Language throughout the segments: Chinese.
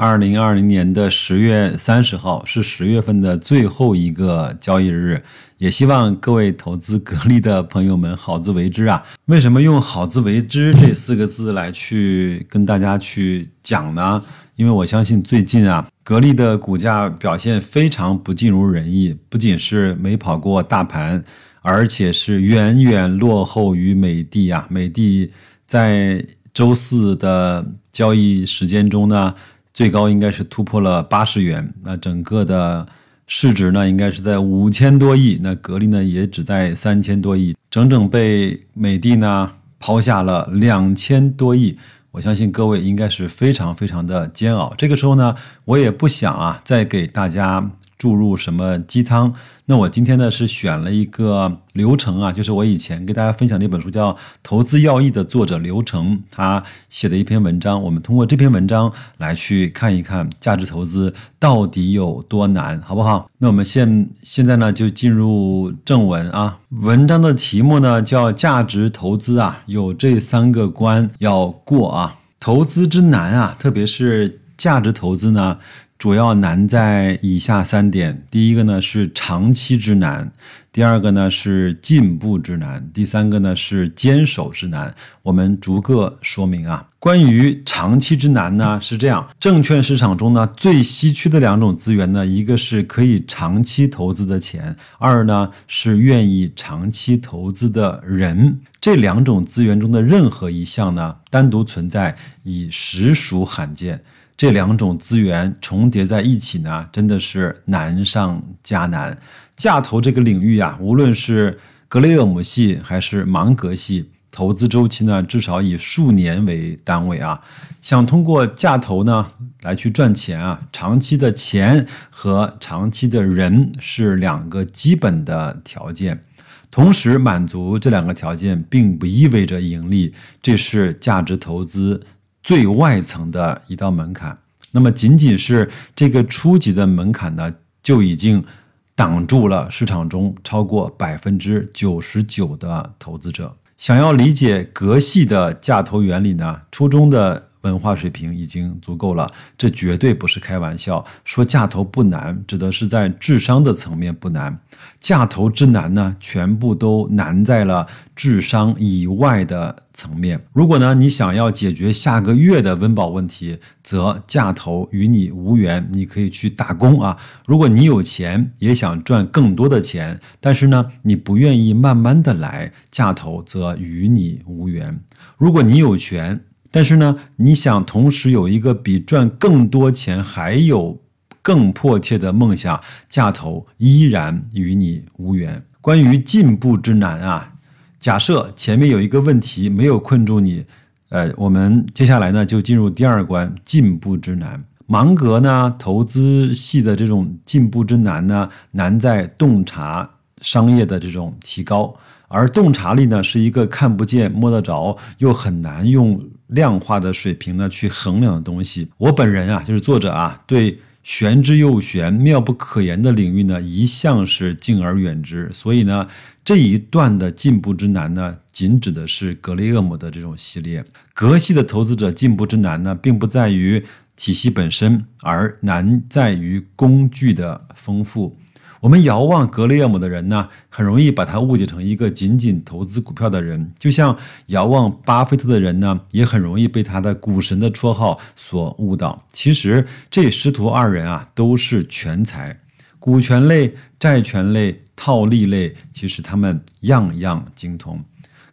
二零二零年的十月三十号是十月份的最后一个交易日，也希望各位投资格力的朋友们好自为之啊！为什么用“好自为之”这四个字来去跟大家去讲呢？因为我相信最近啊，格力的股价表现非常不尽如人意，不仅是没跑过大盘，而且是远远落后于美的啊！美的在周四的交易时间中呢。最高应该是突破了八十元，那整个的市值呢，应该是在五千多亿，那格力呢也只在三千多亿，整整被美的呢抛下了两千多亿。我相信各位应该是非常非常的煎熬。这个时候呢，我也不想啊再给大家。注入什么鸡汤？那我今天呢是选了一个流程啊，就是我以前给大家分享的一本书叫《投资要义》的作者刘成他写的一篇文章。我们通过这篇文章来去看一看价值投资到底有多难，好不好？那我们现现在呢就进入正文啊。文章的题目呢叫“价值投资啊，有这三个关要过啊，投资之难啊，特别是价值投资呢。”主要难在以下三点：第一个呢是长期之难，第二个呢是进步之难，第三个呢是坚守之难。我们逐个说明啊。关于长期之难呢，是这样：证券市场中呢最稀缺的两种资源呢，一个是可以长期投资的钱，二呢是愿意长期投资的人。这两种资源中的任何一项呢，单独存在已实属罕见。这两种资源重叠在一起呢，真的是难上加难。价投这个领域啊，无论是格雷厄姆系还是芒格系，投资周期呢，至少以数年为单位啊。想通过价投呢来去赚钱啊，长期的钱和长期的人是两个基本的条件。同时满足这两个条件，并不意味着盈利，这是价值投资。最外层的一道门槛，那么仅仅是这个初级的门槛呢，就已经挡住了市场中超过百分之九十九的投资者。想要理解格系的价投原理呢，初中的。文化水平已经足够了，这绝对不是开玩笑。说价投不难，指的是在智商的层面不难。价投之难呢，全部都难在了智商以外的层面。如果呢，你想要解决下个月的温饱问题，则价投与你无缘。你可以去打工啊。如果你有钱，也想赚更多的钱，但是呢，你不愿意慢慢的来，价投则与你无缘。如果你有权。但是呢，你想同时有一个比赚更多钱还有更迫切的梦想，价投依然与你无缘。关于进步之难啊，假设前面有一个问题没有困住你，呃，我们接下来呢就进入第二关进步之难。芒格呢，投资系的这种进步之难呢，难在洞察商业的这种提高。而洞察力呢，是一个看不见摸得着又很难用量化的水平呢去衡量的东西。我本人啊，就是作者啊，对玄之又玄、妙不可言的领域呢，一向是敬而远之。所以呢，这一段的进步之难呢，仅指的是格雷厄姆的这种系列。格系的投资者进步之难呢，并不在于体系本身，而难在于工具的丰富。我们遥望格雷厄姆的人呢，很容易把他误解成一个仅仅投资股票的人；就像遥望巴菲特的人呢，也很容易被他的股神的绰号所误导。其实这师徒二人啊，都是全才，股权类、债权类、套利类，其实他们样样精通。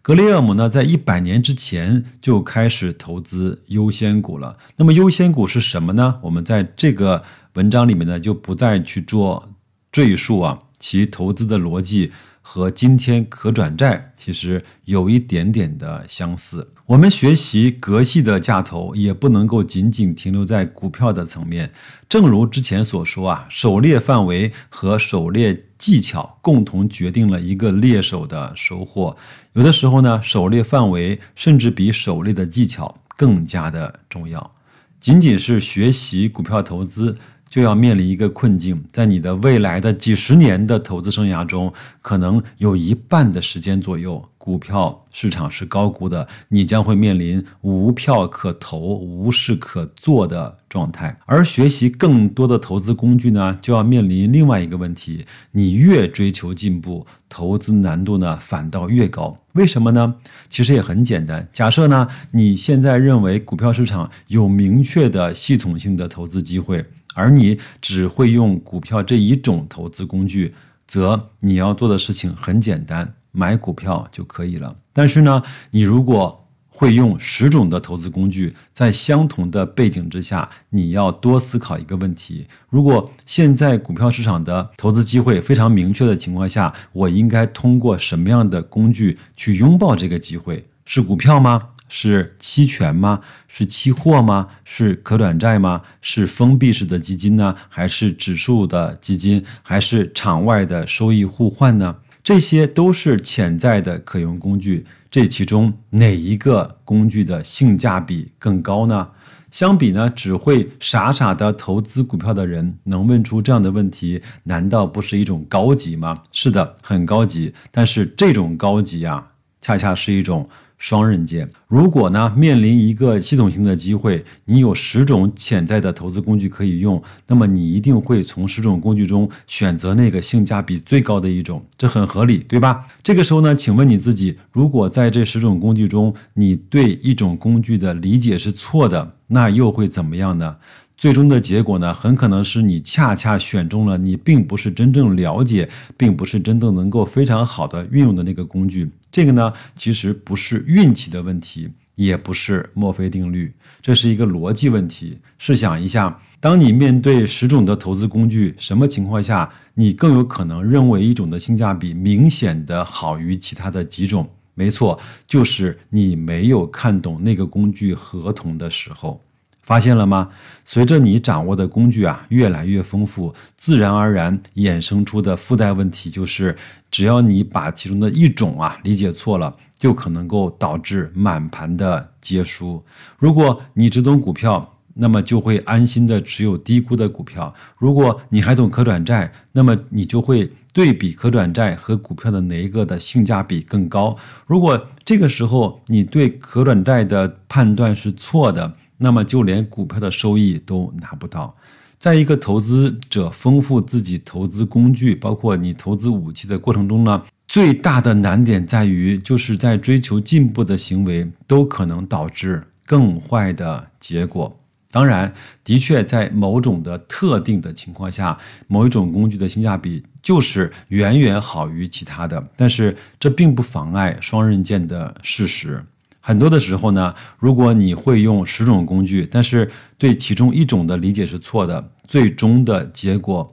格雷厄姆呢，在一百年之前就开始投资优先股了。那么优先股是什么呢？我们在这个文章里面呢，就不再去做。赘述啊，其投资的逻辑和今天可转债其实有一点点的相似。我们学习格系的价投，也不能够仅仅停留在股票的层面。正如之前所说啊，狩猎范围和狩猎技巧共同决定了一个猎手的收获。有的时候呢，狩猎范围甚至比狩猎的技巧更加的重要。仅仅是学习股票投资。就要面临一个困境，在你的未来的几十年的投资生涯中，可能有一半的时间左右，股票市场是高估的，你将会面临无票可投、无事可做的状态。而学习更多的投资工具呢，就要面临另外一个问题：你越追求进步，投资难度呢反倒越高。为什么呢？其实也很简单。假设呢，你现在认为股票市场有明确的系统性的投资机会。而你只会用股票这一种投资工具，则你要做的事情很简单，买股票就可以了。但是呢，你如果会用十种的投资工具，在相同的背景之下，你要多思考一个问题：如果现在股票市场的投资机会非常明确的情况下，我应该通过什么样的工具去拥抱这个机会？是股票吗？是期权吗？是期货吗？是可转债吗？是封闭式的基金呢？还是指数的基金？还是场外的收益互换呢？这些都是潜在的可用工具。这其中哪一个工具的性价比更高呢？相比呢，只会傻傻的投资股票的人能问出这样的问题，难道不是一种高级吗？是的，很高级。但是这种高级啊，恰恰是一种。双刃剑。如果呢面临一个系统性的机会，你有十种潜在的投资工具可以用，那么你一定会从十种工具中选择那个性价比最高的一种，这很合理，对吧？这个时候呢，请问你自己，如果在这十种工具中，你对一种工具的理解是错的，那又会怎么样呢？最终的结果呢，很可能是你恰恰选中了你并不是真正了解，并不是真正能够非常好的运用的那个工具。这个呢，其实不是运气的问题，也不是墨菲定律，这是一个逻辑问题。试想一下，当你面对十种的投资工具，什么情况下你更有可能认为一种的性价比明显的好于其他的几种？没错，就是你没有看懂那个工具合同的时候。发现了吗？随着你掌握的工具啊越来越丰富，自然而然衍生出的附带问题就是，只要你把其中的一种啊理解错了，就可能够导致满盘的皆输。如果你只懂股票，那么就会安心的持有低估的股票；如果你还懂可转债，那么你就会对比可转债和股票的哪一个的性价比更高。如果这个时候你对可转债的判断是错的，那么就连股票的收益都拿不到。在一个投资者丰富自己投资工具，包括你投资武器的过程中呢，最大的难点在于，就是在追求进步的行为都可能导致更坏的结果。当然，的确在某种的特定的情况下，某一种工具的性价比就是远远好于其他的，但是这并不妨碍双刃剑的事实。很多的时候呢，如果你会用十种工具，但是对其中一种的理解是错的，最终的结果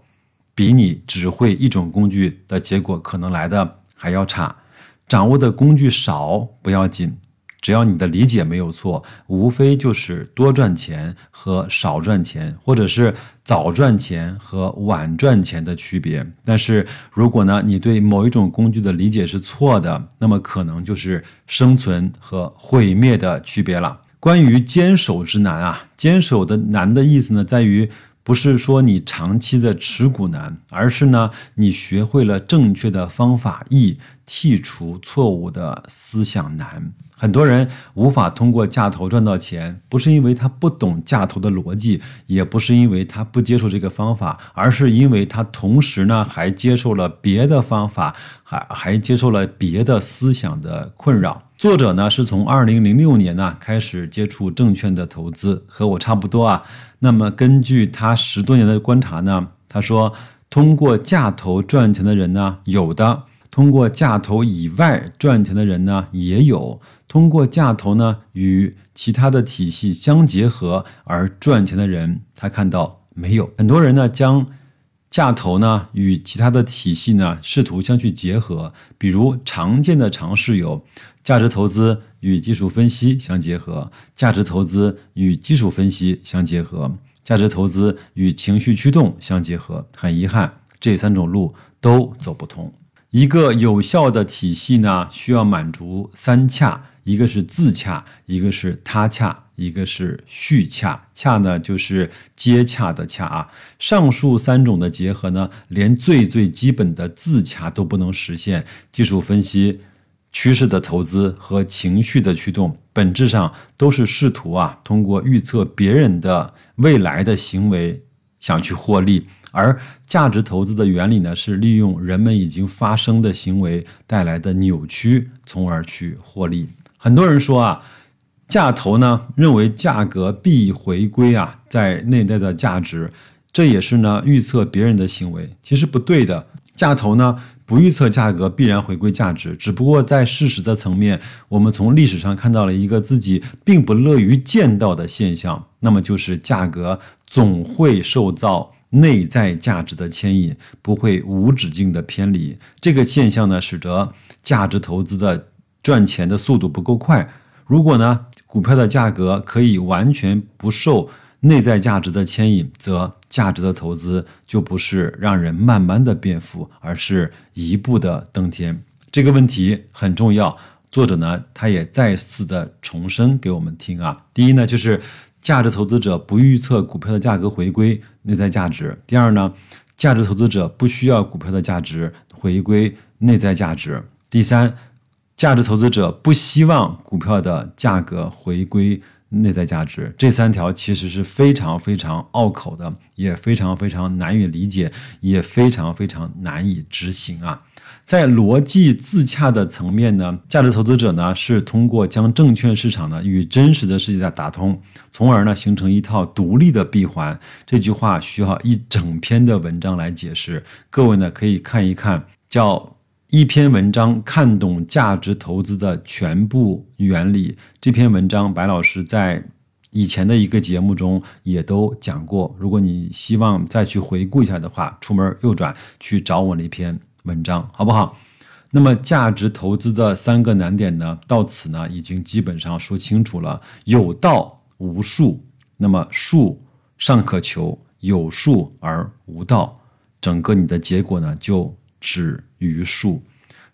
比你只会一种工具的结果可能来的还要差。掌握的工具少不要紧。只要你的理解没有错，无非就是多赚钱和少赚钱，或者是早赚钱和晚赚钱的区别。但是如果呢，你对某一种工具的理解是错的，那么可能就是生存和毁灭的区别了。关于坚守之难啊，坚守的难的意思呢，在于不是说你长期的持股难，而是呢，你学会了正确的方法易，剔除错误的思想难。很多人无法通过价投赚到钱，不是因为他不懂价投的逻辑，也不是因为他不接受这个方法，而是因为他同时呢还接受了别的方法，还还接受了别的思想的困扰。作者呢是从二零零六年呢开始接触证券的投资，和我差不多啊。那么根据他十多年的观察呢，他说通过价投赚钱的人呢有的。通过价投以外赚钱的人呢，也有；通过价投呢与其他的体系相结合而赚钱的人，他看到没有？很多人呢将价投呢与其他的体系呢试图相去结合，比如常见的尝试有价值投资与技术分析相结合，价值投资与技术分析相结合，价值投资与情绪驱动相结合。很遗憾，这三种路都走不通。一个有效的体系呢，需要满足三洽。一个是自洽，一个是他洽，一个是续洽。洽呢，就是接洽的洽啊。上述三种的结合呢，连最最基本的自洽都不能实现。技术分析、趋势的投资和情绪的驱动，本质上都是试图啊，通过预测别人的未来的行为，想去获利。而价值投资的原理呢，是利用人们已经发生的行为带来的扭曲，从而去获利。很多人说啊，价投呢认为价格必回归啊在内在的价值，这也是呢预测别人的行为，其实不对的。价投呢不预测价格必然回归价值，只不过在事实的层面，我们从历史上看到了一个自己并不乐于见到的现象，那么就是价格总会受到内在价值的牵引，不会无止境的偏离。这个现象呢，使得价值投资的。赚钱的速度不够快。如果呢，股票的价格可以完全不受内在价值的牵引，则价值的投资就不是让人慢慢的变富，而是一步的登天。这个问题很重要。作者呢，他也再次的重申给我们听啊。第一呢，就是价值投资者不预测股票的价格回归内在价值。第二呢，价值投资者不需要股票的价值回归内在价值。第三。价值投资者不希望股票的价格回归内在价值，这三条其实是非常非常拗口的，也非常非常难以理解，也非常非常难以执行啊。在逻辑自洽的层面呢，价值投资者呢是通过将证券市场呢与真实的世界打通，从而呢形成一套独立的闭环。这句话需要一整篇的文章来解释，各位呢可以看一看叫。一篇文章看懂价值投资的全部原理。这篇文章白老师在以前的一个节目中也都讲过。如果你希望再去回顾一下的话，出门右转去找我那篇文章，好不好？那么价值投资的三个难点呢，到此呢已经基本上说清楚了。有道无术，那么术尚可求，有术而无道，整个你的结果呢就。止于术，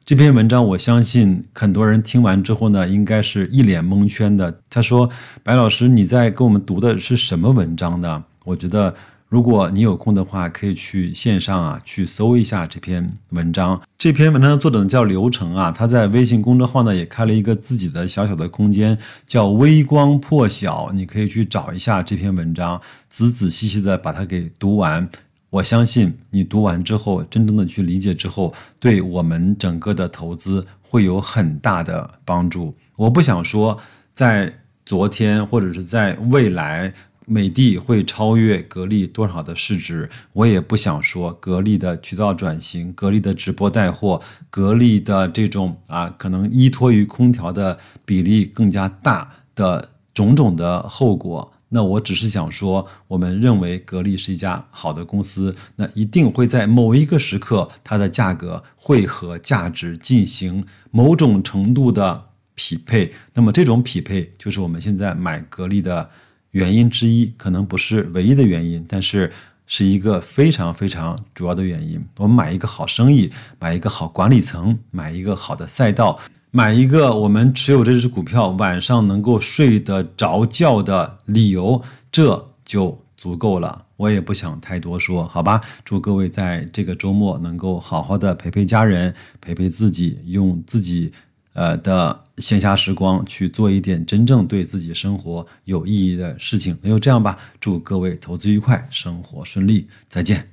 这篇文章我相信很多人听完之后呢，应该是一脸蒙圈的。他说：“白老师，你在跟我们读的是什么文章呢？”我觉得，如果你有空的话，可以去线上啊去搜一下这篇文章。这篇文章的作者呢叫刘成啊，他在微信公众号呢也开了一个自己的小小的空间，叫“微光破晓”，你可以去找一下这篇文章，仔仔细细的把它给读完。我相信你读完之后，真正的去理解之后，对我们整个的投资会有很大的帮助。我不想说在昨天或者是在未来，美的会超越格力多少的市值，我也不想说格力的渠道转型、格力的直播带货、格力的这种啊，可能依托于空调的比例更加大的种种的后果。那我只是想说，我们认为格力是一家好的公司，那一定会在某一个时刻，它的价格会和价值进行某种程度的匹配。那么这种匹配就是我们现在买格力的原因之一，可能不是唯一的原因，但是是一个非常非常主要的原因。我们买一个好生意，买一个好管理层，买一个好的赛道。买一个我们持有这只股票晚上能够睡得着觉的理由，这就足够了。我也不想太多说，好吧？祝各位在这个周末能够好好的陪陪家人，陪陪自己，用自己呃的闲暇时光去做一点真正对自己生活有意义的事情。那就这样吧，祝各位投资愉快，生活顺利，再见。